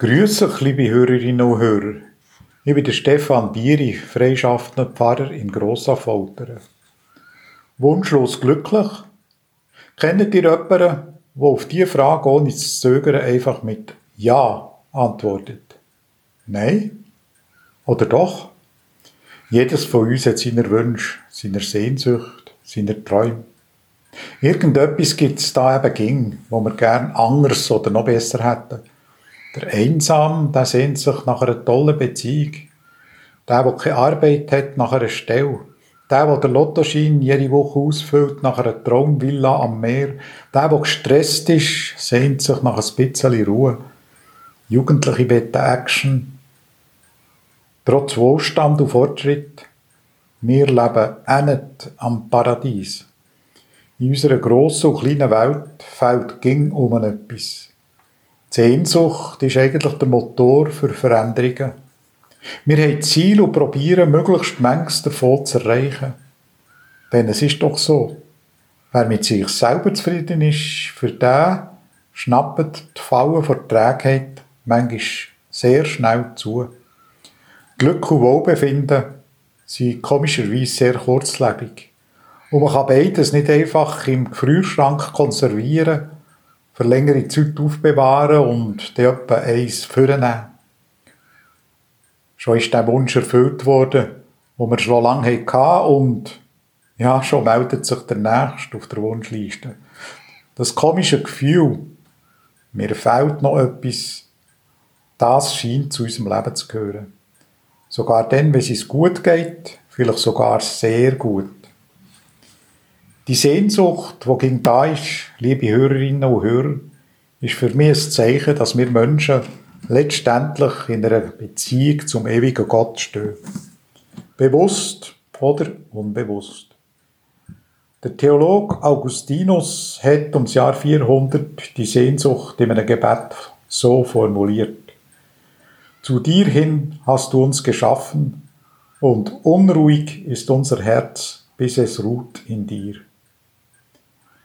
Grüß euch, liebe Hörerinnen und Hörer. Ich bin der Stefan Bieri, freischaffender Pfarrer in Grossaffoltern. Wunschlos glücklich? Kennt ihr jemanden, der auf diese Frage ohne zu zögern einfach mit Ja antwortet? Nein? Oder doch? Jedes von uns hat seine Wünsche, seine Sehnsucht, seine Träume. Irgendetwas gibt es da eben ging, wo wir gern anders oder noch besser hätten. Der Einsam, der sehnt sich nach einer tollen Beziehung. Der, der keine Arbeit hat, nach einer Stelle. Der, der den Lottoschein jede Woche ausfüllt nach einer Traumvilla am Meer. Der, der gestresst ist, sehnt sich nach ein bisschen Ruhe. Jugendliche beten Action. Trotz Wohlstand und Fortschritt. Wir leben auch nicht am Paradies. In unserer grossen und kleinen Welt fällt ging um etwas. Sehnsucht ist eigentlich der Motor für Veränderungen. Wir haben Ziel und probieren, möglichst manches davon zu erreichen. Denn es ist doch so, wer mit sich selber zufrieden ist, für den schnappen die Fallen vor Trägheit manchmal sehr schnell zu. Glück und Wohlbefinden sind komischerweise sehr kurzlebig. Und man kann beides nicht einfach im Gefrierschrank konservieren, für längere Zeit aufbewahren und dann etwa eins vornehmen. Schon ist der Wunsch erfüllt worden, wo wir schon lange hatten und ja, schon meldet sich der Nächste auf der Wunschliste. Das komische Gefühl, mir fehlt noch etwas, das scheint zu unserem Leben zu gehören. Sogar dann, wenn es gut geht, vielleicht sogar sehr gut. Die Sehnsucht, die gegen da ist, liebe Hörerinnen und Hörer, ist für mich ein Zeichen, dass wir Menschen letztendlich in einer Beziehung zum ewigen Gott stehen. Bewusst oder unbewusst. Der Theolog Augustinus hat ums Jahr 400 die Sehnsucht in einem Gebet so formuliert. Zu dir hin hast du uns geschaffen und unruhig ist unser Herz, bis es ruht in dir.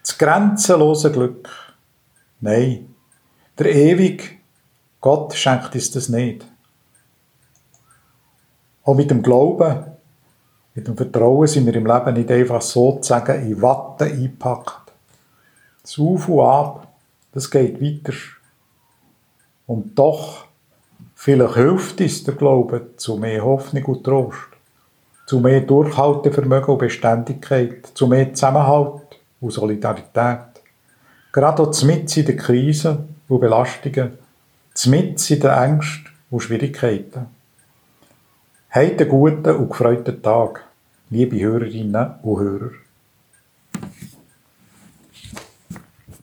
Das grenzenlose Glück. Nein, der ewig Gott schenkt uns das nicht. Auch mit dem Glauben, mit dem Vertrauen sind wir im Leben nicht einfach sozusagen in Watte eingepackt. Das Auf und Ab, das geht weiter. Und doch, vielleicht hilft uns der Glaube zu mehr Hoffnung und Trost, zu mehr Durchhaltevermögen und Beständigkeit, zu mehr Zusammenhalt und Solidarität. Gerade auch mit in den Krisen und Belastungen, mit in den Ängsten und Schwierigkeiten. Habt einen guten und gefreuten Tag, liebe Hörerinnen und Hörer.